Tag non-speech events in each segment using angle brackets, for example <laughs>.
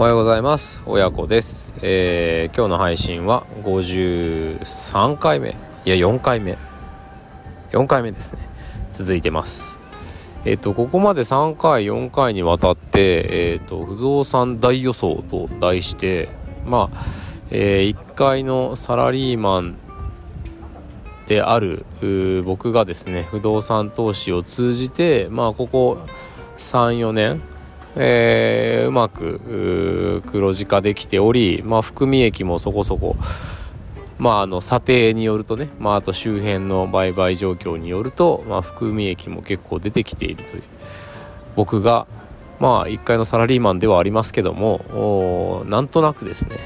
おはようございます。親子です、えー、今日の配信は53回目。いや4回目。4回目ですね。続いてます。えっ、ー、とここまで3回4回にわたってえっ、ー、と不動産大予想と題してまあ、えー、1階のサラリーマンである僕がですね不動産投資を通じてまあここ34年えー、うまく黒字化できており、まあ、含み益もそこそこ、まあ、あの査定によるとね、まあ、あと周辺の売買状況によると、まあ、含み益も結構出てきているという僕がまあ1階のサラリーマンではありますけどもなんとなくですね、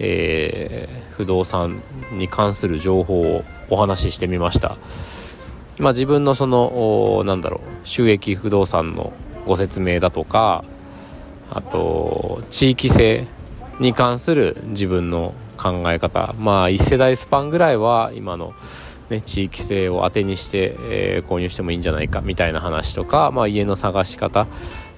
えー、不動産に関する情報をお話ししてみました。まあ、自分のそのなんだろう収益不動産のご説明だとかあと地域性に関する自分の考え方。まあ1世代スパンぐらいは今の、ね、地域性を当てにして、えー、購入してもいいんじゃないかみたいな話とか、まあ、家の探し方、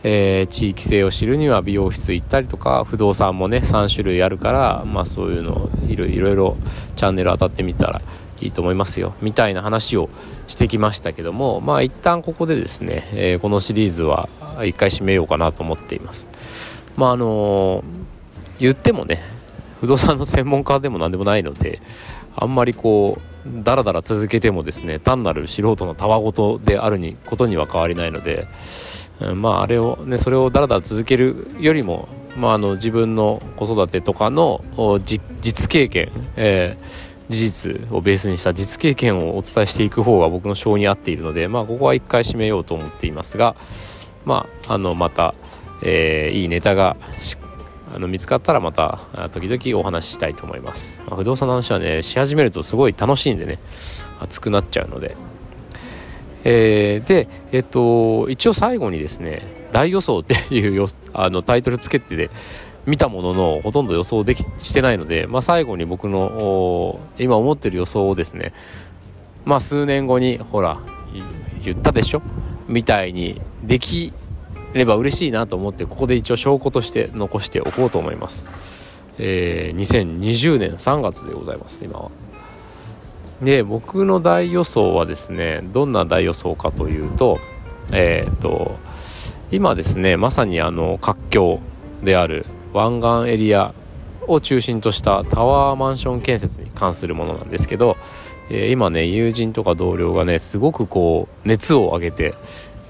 えー、地域性を知るには美容室行ったりとか不動産もね3種類あるから、まあ、そういうのいろいろチャンネル当たってみたらいいと思いますよみたいな話をしてきましたけどもまあ一旦ここでですね、えー、このシリーズは一回締めようかなと思っています。まああの、言ってもね不動産の専門家でも何でもないのであんまりこうだらだら続けてもですね単なる素人のたわごとであるにことには変わりないので、うん、まああれをねそれをだらだら続けるよりもまあ、あの自分の子育てとかの実経験、えー事実をベースにした実経験をお伝えしていく方が僕の性に合っているので、まあ、ここは一回締めようと思っていますが、まあ、あのまた、えー、いいネタがあの見つかったらまた時々お話ししたいと思います、まあ、不動産の話はねし始めるとすごい楽しいんでね熱くなっちゃうので、えー、でえっと一応最後にですね大予想っていうあのタイトルつけてで見たもののほとんど予想できしてないので、まあ、最後に僕の今思ってる予想をですねまあ数年後にほら言ったでしょ？みたいにできれば嬉しいなと思ってここで一応証拠として残しておこうと思います、えー、2020年3月でございます今は。で僕の大予想はですねどんな大予想かというとえっ、と今ですねまさにあの活況である湾岸エリアを中心としたタワーマンション建設に関するものなんですけど、えー、今ね友人とか同僚がねすごくこう熱を上げて、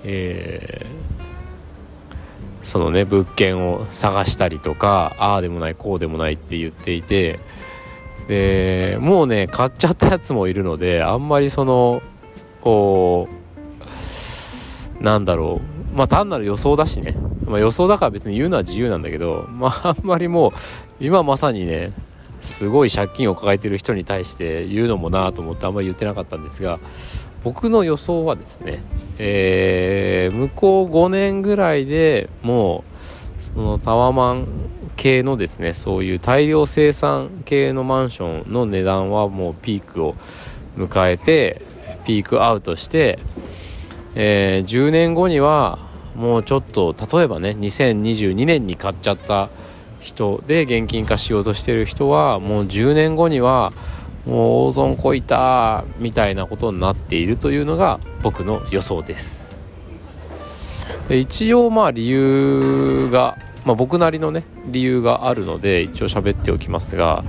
えー、そのね物件を探したりとかああでもないこうでもないって言っていてでもうね買っちゃったやつもいるのであんまりそのこうなんだろうまあ単なる予想だしね。まあ、予想だから別に言うのは自由なんだけど、まあ、あんまりもう今まさにねすごい借金を抱えてる人に対して言うのもなと思ってあんまり言ってなかったんですが僕の予想はですね、えー、向こう5年ぐらいでもうそのタワマン系のですねそういう大量生産系のマンションの値段はもうピークを迎えてピークアウトして、えー、10年後にはもうちょっと例えばね2022年に買っちゃった人で現金化しようとしてる人はもう10年後にはもう大損こいたみたいなことになっているというのが僕の予想です。一応まあ理由が、まあ、僕なりのね理由があるので一応喋っておきますが、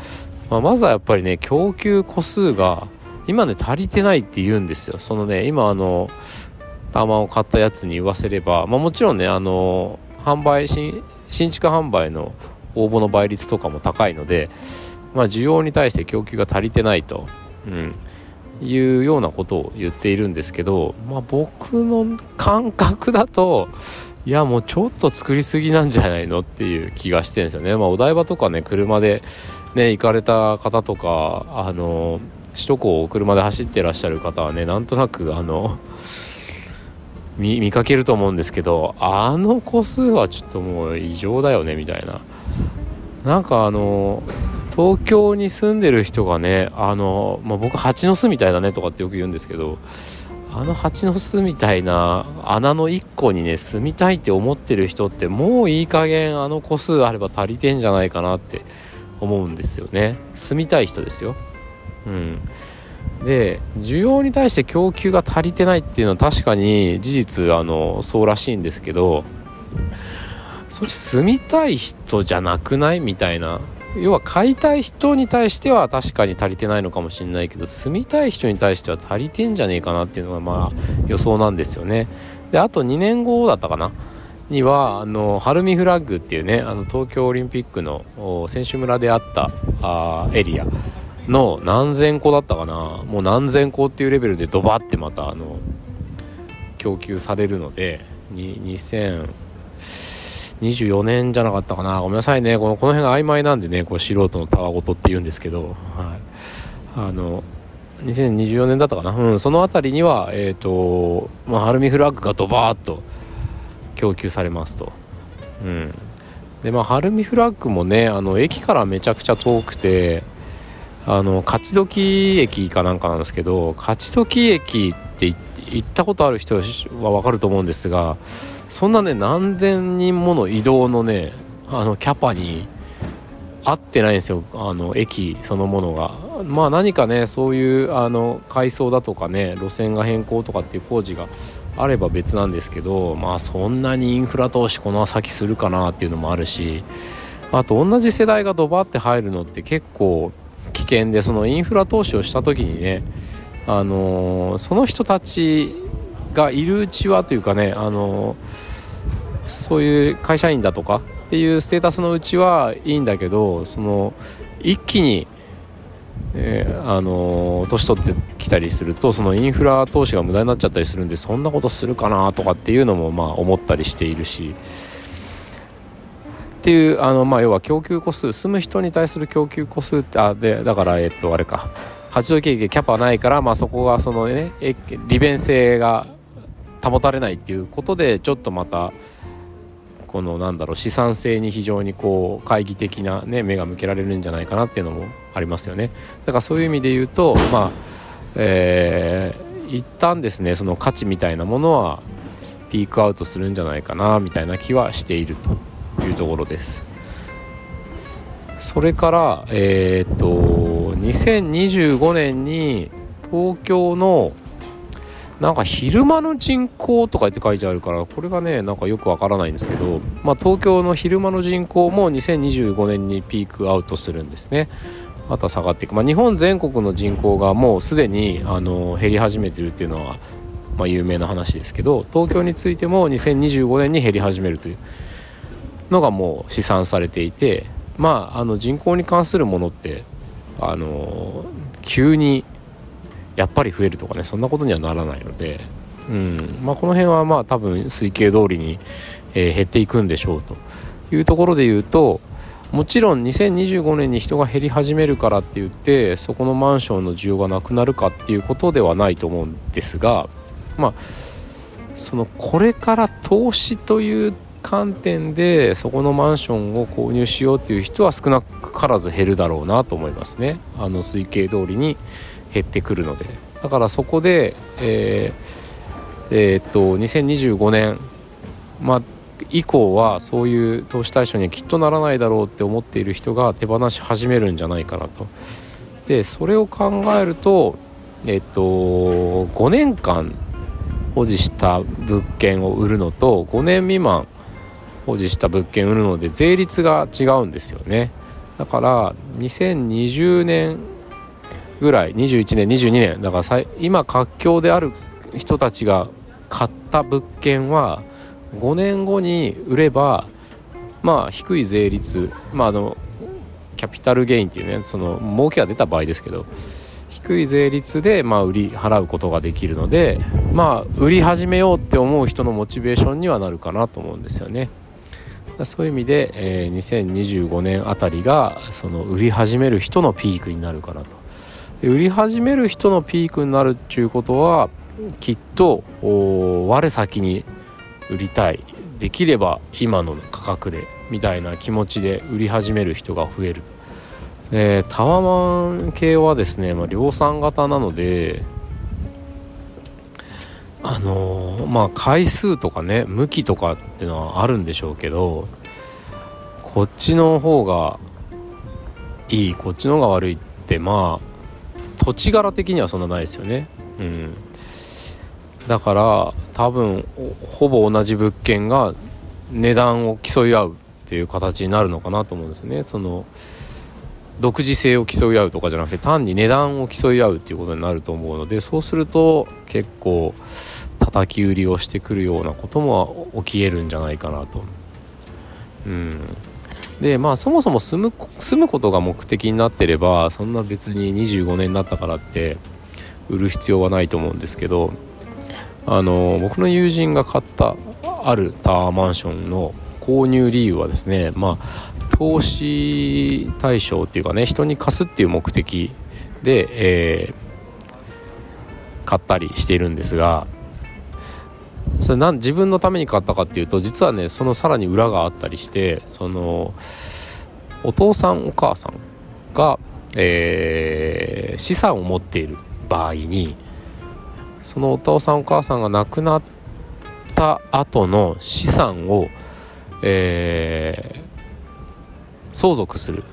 まあ、まずはやっぱりね供給個数が今ね足りてないって言うんですよ。そのね今あのタワマを買ったやつに言わせれば、まあ、もちろんねあの販売新新築販売の応募の倍率とかも高いので、まあ、需要に対して供給が足りてないと、うん、いうようなことを言っているんですけど、まあ、僕の感覚だといやもうちょっと作りすぎなんじゃないのっていう気がしてるんですよね。まあ、お台場とかね車でね行かれた方とかあの首都高を車で走ってらっしゃる方はねなんとなくあの見見かけると思うんですけどあの個数はちょっともう異常だよねみたいななんかあの東京に住んでる人がねあの、まあ、僕蜂の巣みたいだねとかってよく言うんですけどあの蜂の巣みたいな穴の1個にね住みたいって思ってる人ってもういい加減あの個数あれば足りてんじゃないかなって思うんですよね。住みたい人ですよ。うん。で需要に対して供給が足りてないっていうのは確かに事実あのそうらしいんですけどそれ住みたい人じゃなくない？みたいな要は買いたい人に対しては確かに足りてないのかもしれないけど住みたい人に対しては足りてんじゃねえかなっていうのがまあ予想なんですよね。であと2年後だったかな？にはあのハルミフラッグっていうねあの東京オリンピックの選手村であったあエリアの何千個だったかな？もう何千個っていうレベルでドバってまたあの供給されるので2000 24年じゃなかったかな。ごめんなさいね。このこの辺が曖昧なんでねこう素人のたわごとって言うんですけど、はい、あの2024年だったかな、うん、その辺りには、えーとまあ、アルミフラッグがドバーッと供給されますと。うん。でまあ、ハルミフラッグもねあの駅からめちゃくちゃ遠くてあの勝どき駅かなんかなんですけど勝どき駅って行ったことある人は分かると思うんですがそんなね何千人もの移動のねあのキャパに合ってないんですよ。あの駅そのものが。まあ何かねそういうあの改装だとかね路線が変更とかっていう工事があれば別なんですけどまあそんなにインフラ投資この先するかなっていうのもあるしあと同じ世代がドバって入るのって結構危険でそのインフラ投資をした時にね、あのー、その人たちがいるうちはというかね、あの、そういう会社員だとかっていうステータスのうちはいいんだけどその一気に、えー、あの年取ってきたりするとそのインフラ投資が無駄になっちゃったりするんでそんなことするかなとかっていうのもまあ思ったりしているし。っていうあの、まあ、要は供給個数住む人に対する供給個数ってあでだからえっとあれか八度経験キャパないから、まあ、そこがそのね利便性が保たれないっていうことでちょっとまたこのなんだろう資産性に非常にこう懐疑的な、ね、目が向けられるんじゃないかなっていうのもありますよねだからそういう意味で言うとまあえー、一旦ですねその価値みたいなものはピークアウトするんじゃないかなみたいな気はしていると。いうところですそれからえー、っと2025年に東京のなんか昼間の人口とかって書いてあるからこれがねなんかよくわからないんですけど、まあ、東京の昼間の人口も2025年にピークアウトするんですね。あとは下がっていく、まあ、日本全国の人口がもうすでにあの減り始めてるっていうのは、まあ、有名な話ですけど東京についても2025年に減り始めるというのがもう試算されていてまああの人口に関するものってあの急にやっぱり増えるとかねそんなことにはならないので、うん。まあ、この辺はまあ多分推計通りに、えー、減っていくんでしょうというところで言うともちろん2025年に人が減り始めるからって言ってそこのマンションの需要がなくなるかっていうことではないと思うんですがまあそのこれから投資という観点でそこのマンションを購入しようっていう人は少なからず減るだろうなと思いますね。あの推計通りに減ってくるのでだからそこでえー、えー、っと2025年まあ以降はそういう投資対象にはきっとならないだろうって思っている人が手放し始めるんじゃないかなと。でそれを考えるとえっと5年間保持した物件を売るのと5年未満保持した物件を売るので税率が違うんですよねだから2020年ぐらい21年22年だから今活況である人たちが買った物件は5年後に売ればまあ低い税率まああのキャピタルゲインっていうねその儲けが出た場合ですけど低い税率でまあ売り払うことができるのでまあ売り始めようって思う人のモチベーションにはなるかなと思うんですよね。そういう意味で、えー、2025年あたりがその売り始める人のピークになるかなと売り始める人のピークになるっていうことはきっと我先に売りたい。できれば今の価格でみたいな気持ちで売り始める人が増える、え、タワマン系はですね、まあ、量産型なのであのー、まあ回数とかね向きとかっていうのはあるんでしょうけどこっちの方がいいこっちの方が悪いってまあ土地柄的にはそんなないですよね。うん。だから多分ほぼ同じ物件が値段を競い合うっていう形になるのかなと思うんですね。その独自性を競い合うとかじゃなくて単に値段を競い合うっていうことになると思うのでそうすると結構叩き売りをしてくるようなことも起きえるんじゃないかなと。うん、でまあそもそも住む住むことが目的になってればそんな別に25年になったからって売る必要はないと思うんですけどあの僕の友人が買ったあるタワーマンションの購入理由はですねまあ投資対象っていうかね人に貸すっていう目的で、えー、買ったりしているんですがそれなん自分のために買ったかっていうと実はねそのさらに裏があったりしてそのお父さんお母さんが、えー、資産を持っている場合にそのお父さんお母さんが亡くなった後の資産を、えー、相続する。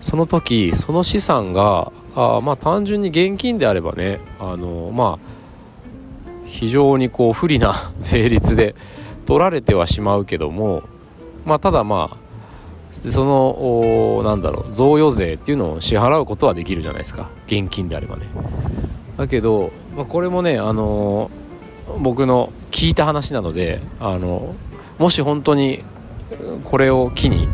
その時その資産があまあ単純に現金であればねあのまあ非常にこう不利な <laughs> 税率で取られてはしまうけどもまあただまあそのなんだろう贈与税っていうのを支払うことはできるじゃないですか現金であればねだけど、まあ、これもねあの僕の聞いた話なのであのもし本当にこれを機に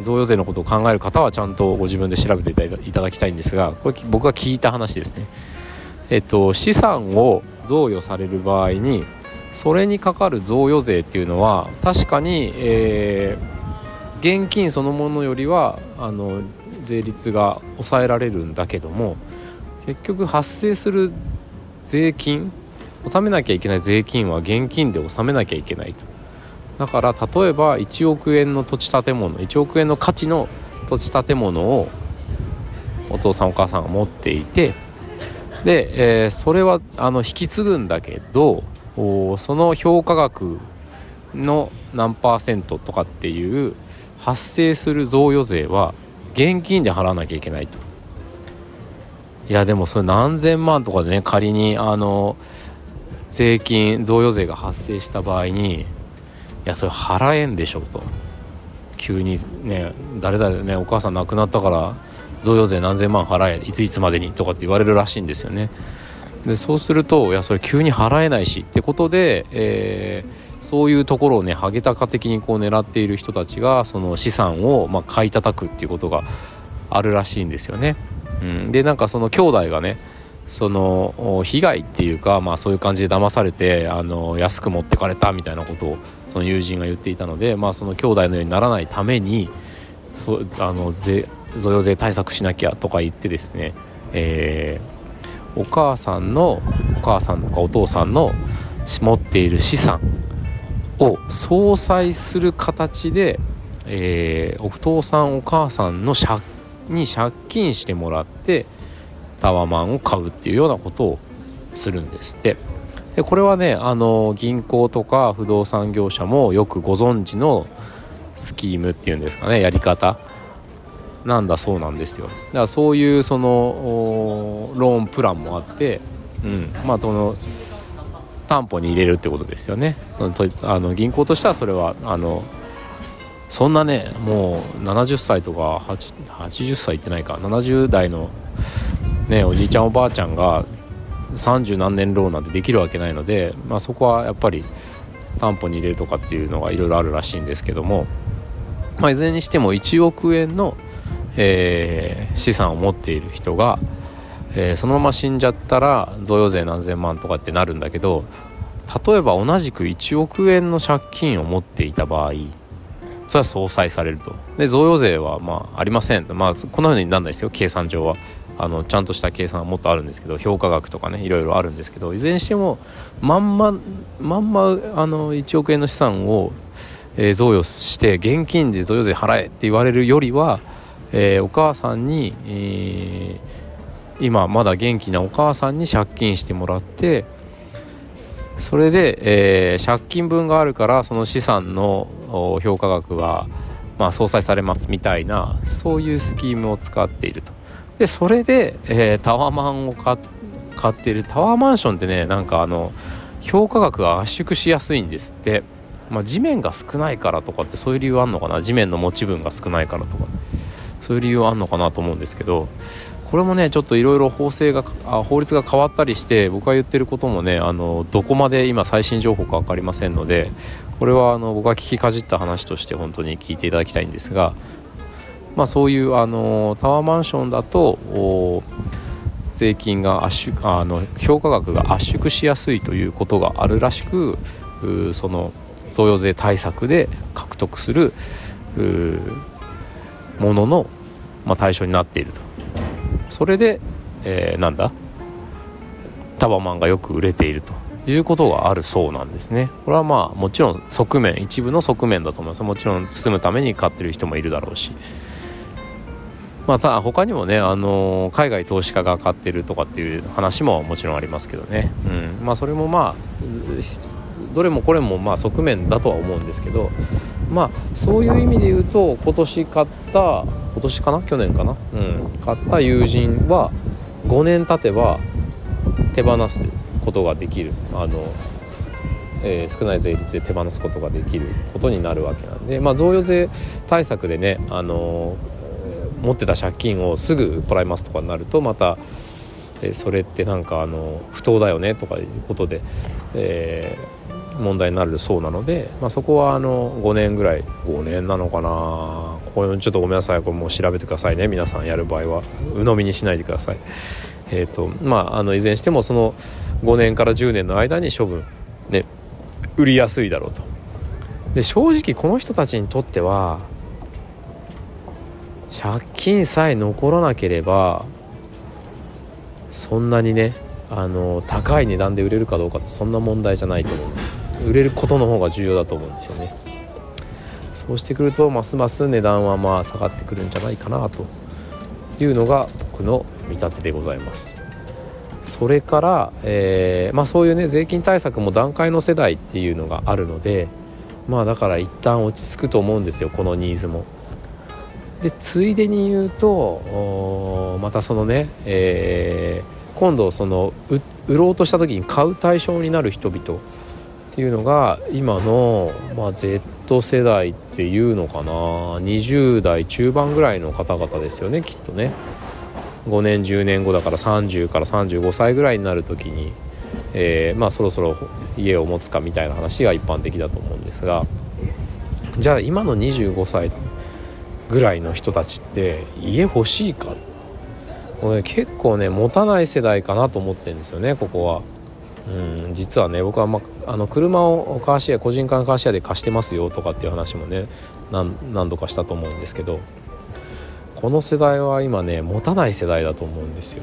贈与税のことを考える方はちゃんとご自分で調べていただきたいんですがこれ僕が聞いた話ですね。えっと、資産を贈与される場合にそれにかかる贈与税っていうのは確かに、えー、現金そのものよりはあの税率が抑えられるんだけども結局発生する税金納めなきゃいけない税金は現金で納めなきゃいけないと。だから例えば1億円の土地建物1億円の価値の土地建物をお父さんお母さんが持っていてで、えー、それはあの引き継ぐんだけどその評価額の何パーセントとかっていう発生する贈与税は現金で払わなきゃいけないと。いやでもそれ何千万とかでね仮にあの税金贈与税が発生した場合にいやそれ払えんでしょと急にね誰々ねお母さん亡くなったから贈与税何千万払えいついつまでにとかって言われるらしいんですよね。でそうするといやそれ急に払えないしってことで、えー、そういうところをねハゲタカ的にこう狙っている人たちがその資産をまあ買い叩くっていうことがあるらしいんですよね、うん、でなんかその兄弟がねその被害っていうか、まあ、そういう感じで騙されてあの安く持ってかれたみたいなことをその友人が言っていたので、まあ、その兄弟のようにならないためにそあの税贈与税対策しなきゃとか言ってですね、えー、お母さんのお母さんとかお父さんの持っている資産を相殺する形で、えー、お父さんお母さんの借に借金してもらってタワマンを買うっていうようなことをするんですってでこれはねあの銀行とか不動産業者もよくご存知のスキームっていうんですかねやり方なんだそうなんですよ。だからそういうそのローンプランもあってうん。まあその担保に入れるってことですよね。あの銀行としてはそれはあのそんなねもう70歳とか80歳いってないか。70代のねおじいちゃんおばあちゃんが30何年ローンなんてできるわけないので、まあ、そこはやっぱり担保に入れるとかっていうのがいろいろあるらしいんですけども、まあ、いずれにしても1億円の、えー、資産を持っている人が、えー、そのまま死んじゃったら贈与税何千万とかってなるんだけど例えば同じく1億円の借金を持っていた場合それは相殺されると。で贈与税はまあありませんまあこんなふうになんないですよ。計算上は。あのちゃんとした計算はもっとあるんですけど評価額とかねいろいろあるんですけどいずれにしてもまんままんまあの1億円の資産を、えー、贈与して現金で贈与税払えって言われるよりは、えー、お母さんに、えー、今まだ元気なお母さんに借金してもらってそれで、えー、借金分があるからその資産の評価額は、まあ、相殺されますみたいなそういうスキームを使っていると。でそれで、えー、タワマンを買ってる。タワーマンションってねなんかあの評価額が圧縮しやすいんですって。まあ、地面が少ないからとかってそういう理由あんのかな？地面の持ち分が少ないからとか。そういう理由あんのかなと思うんですけどこれもねちょっといろいろ法制があ法律が変わったりして僕が言ってることもねあのどこまで今最新情報か分かりませんのでこれはあの僕が聞きかじった話として本当に聞いていただきたいんですが、まあ、そういうあのタワーマンションだと税金が圧縮あの評価額が圧縮しやすいということがあるらしくその贈与税対策で獲得するものの、まあ、対象になっていると。それで、えー、なんだ？タワマンがよく売れていると。いうことがあるそうなんですね。これはまあもちろん側面一部の側面だと思います。もちろん住むために買ってる人もいるだろうし。まあた他にもね、あのー、海外投資家が買ってるとかっていう話ももちろんありますけどね、うん、まあそれもまあどれもこれもまあ側面だとは思うんですけどまあそういう意味で言うと今年買った今年かな？去年かな？うん。買った友人は5年経てば手放すことができる。あの、えー、少ない税率で手放すことができることになるわけなんでまあ贈与税対策でねあの持ってた借金をすぐ払いますとかになるとまたえそれってなんかあの不当だよねとかいうことで、え問題になるそうなので、まあ、そこはあの5年ぐらい。5年なのかな。ここちょっとごめんなさい。これもう調べてくださいね。皆さんやる場合は。鵜呑みにしないでください。えっ、ー、とまああのいずれにしてもその5年から10年の間に処分。ね。売りやすいだろうと。で正直この人たちにとっては借金さえ残らなければそんなにねあの高い値段で売れるかどうかってそんな問題じゃないと思うんです。売れることの方が重要だと思うんですよねそうしてくるとますます値段はまあ下がってくるんじゃないかなというのが僕の見立てでございますそれから、えー、まあ、そういうね税金対策も段階の世代っていうのがあるのでまあだから一旦落ち着くと思うんですよこのニーズも。でついでに言うとまたそのね、えー、今度その売ろうとした時に買う対象になる人々ていうのが今の、まあ、Z 世代っていうのかな。20代中盤ぐらいの方々ですよねきっとね。5年10年後だから30から35歳ぐらいになる時に、えー、まあそろそろ家を持つかみたいな話が一般的だと思うんですが。じゃあ今の25歳ぐらいの人たちって家欲しいか？これ結構ね持たない世代かなと思ってるんですよねここは。うん実はね僕は、まあの車をカーシェア個人間カーシェアで貸してますよとかっていう話もね何度かしたと思うんですけどこの世代は今ね持たない世代だと思うんですよ。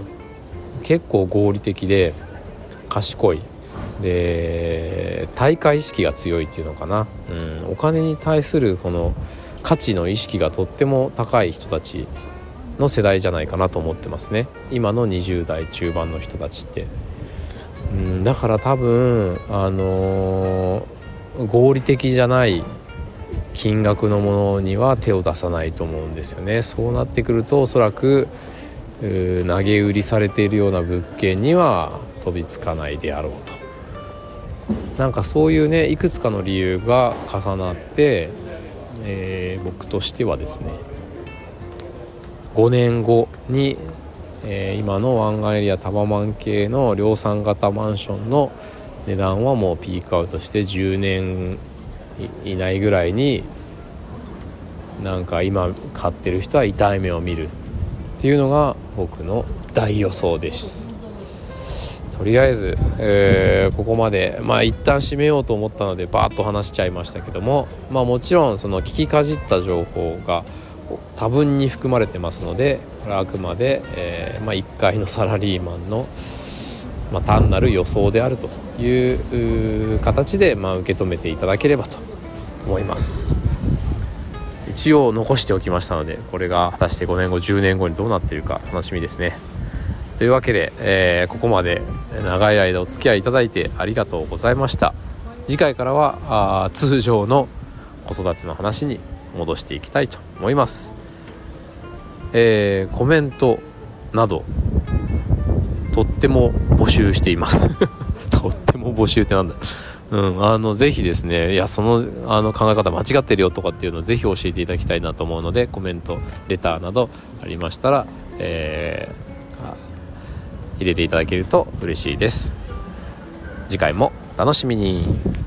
結構合理的で賢い。で大会意識が強いっていうのかな、うん、お金に対するこの価値の意識がとっても高い人たちの世代じゃないかなと思ってますね。今の20代中盤の人たちって。うん、だから多分あのー、合理的じゃない金額のものには手を出さないと思うんですよね。そうなってくるとおそらく投げ売りされているような物件には飛びつかないであろうと。なんかそういうねいくつかの理由が重なって、えー、僕としてはですね5年後にえー、今の湾岸エリアタワマン系の量産型マンションの値段はもうピークアウトして10年以内ぐらいになんか今買ってる人は痛い目を見るっていうのが僕の大予想です。とりあえず、えー、ここまでまあ一旦締めようと思ったのでバーッと話しちゃいましたけどもまあもちろんその聞きかじった情報が多分に含まれてますのでこれはあくまで、えー、まあ、1階のサラリーマンの、まあ、単なる予想であるという形で、まあ、受け止めていただければと思います。一応残しておきましたのでこれが果たして5年後10年後にどうなっているか楽しみですね。というわけで、えー、ここまで長い間お付き合いいただいてありがとうございました。次回からはあ通常の子育ての話に戻していきたいと思います、えー、コメントなどとっても募集しています。<laughs> とっても募集ってなんだ。うん、あのぜひですねいやそのあの考え方間違ってるよとかっていうのをぜひ教えていただきたいなと思うのでコメントレターなどありましたら、えー、入れていただけると嬉しいです。次回もお楽しみに。